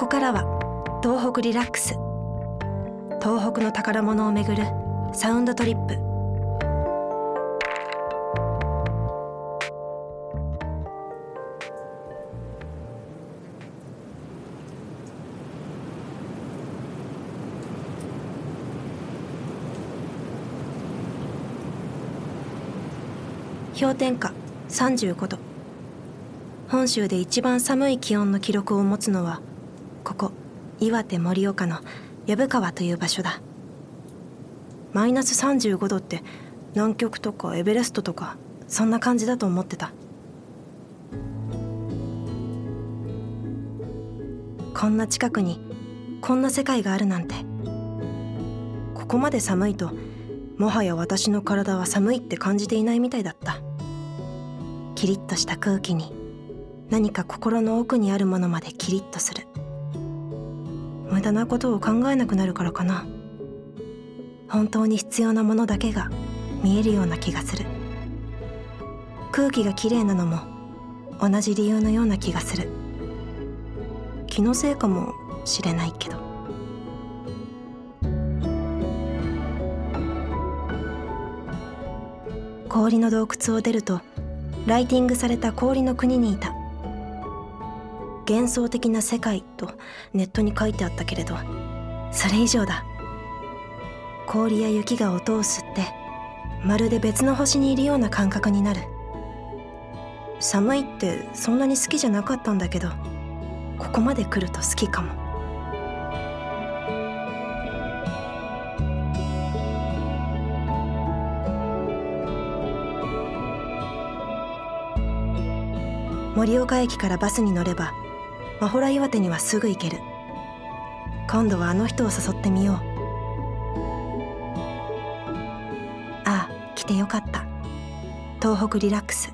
こからは東北リラックス。東北の宝物をめぐるサウンドトリップ。氷点下35度。本州で一番寒い気温の記録を持つのはここ岩手盛岡の薮川という場所だ。マイナス35度って南極とかエベレストとかそんな感じだと思ってた。こんな近くにこんな世界があるなんて。ここまで寒いともはや私の体は寒いって感じていないみたいだった。キリッとした空気に何か心の奥にあるものまでキリッとする。無駄なことを考えなくなるからかな。本当に必要なものだけが見えるような気がする。空気がきれいなのも同じ理由のような気がする。気のせいかもしれないけど。氷の洞窟を出るとライティングされた氷の国にいた。幻想的な世界とネットに書いてあったけれどそれ以上だ。氷や雪が音を吸ってまるで別の星にいるような感覚になる。寒いってそんなに好きじゃなかったんだけどここまで来ると好きかも。盛岡駅からバスに乗ればマホラ岩手にはすぐ行ける。今度はあの人を誘ってみよう。ああ来てよかった。東北リラックス。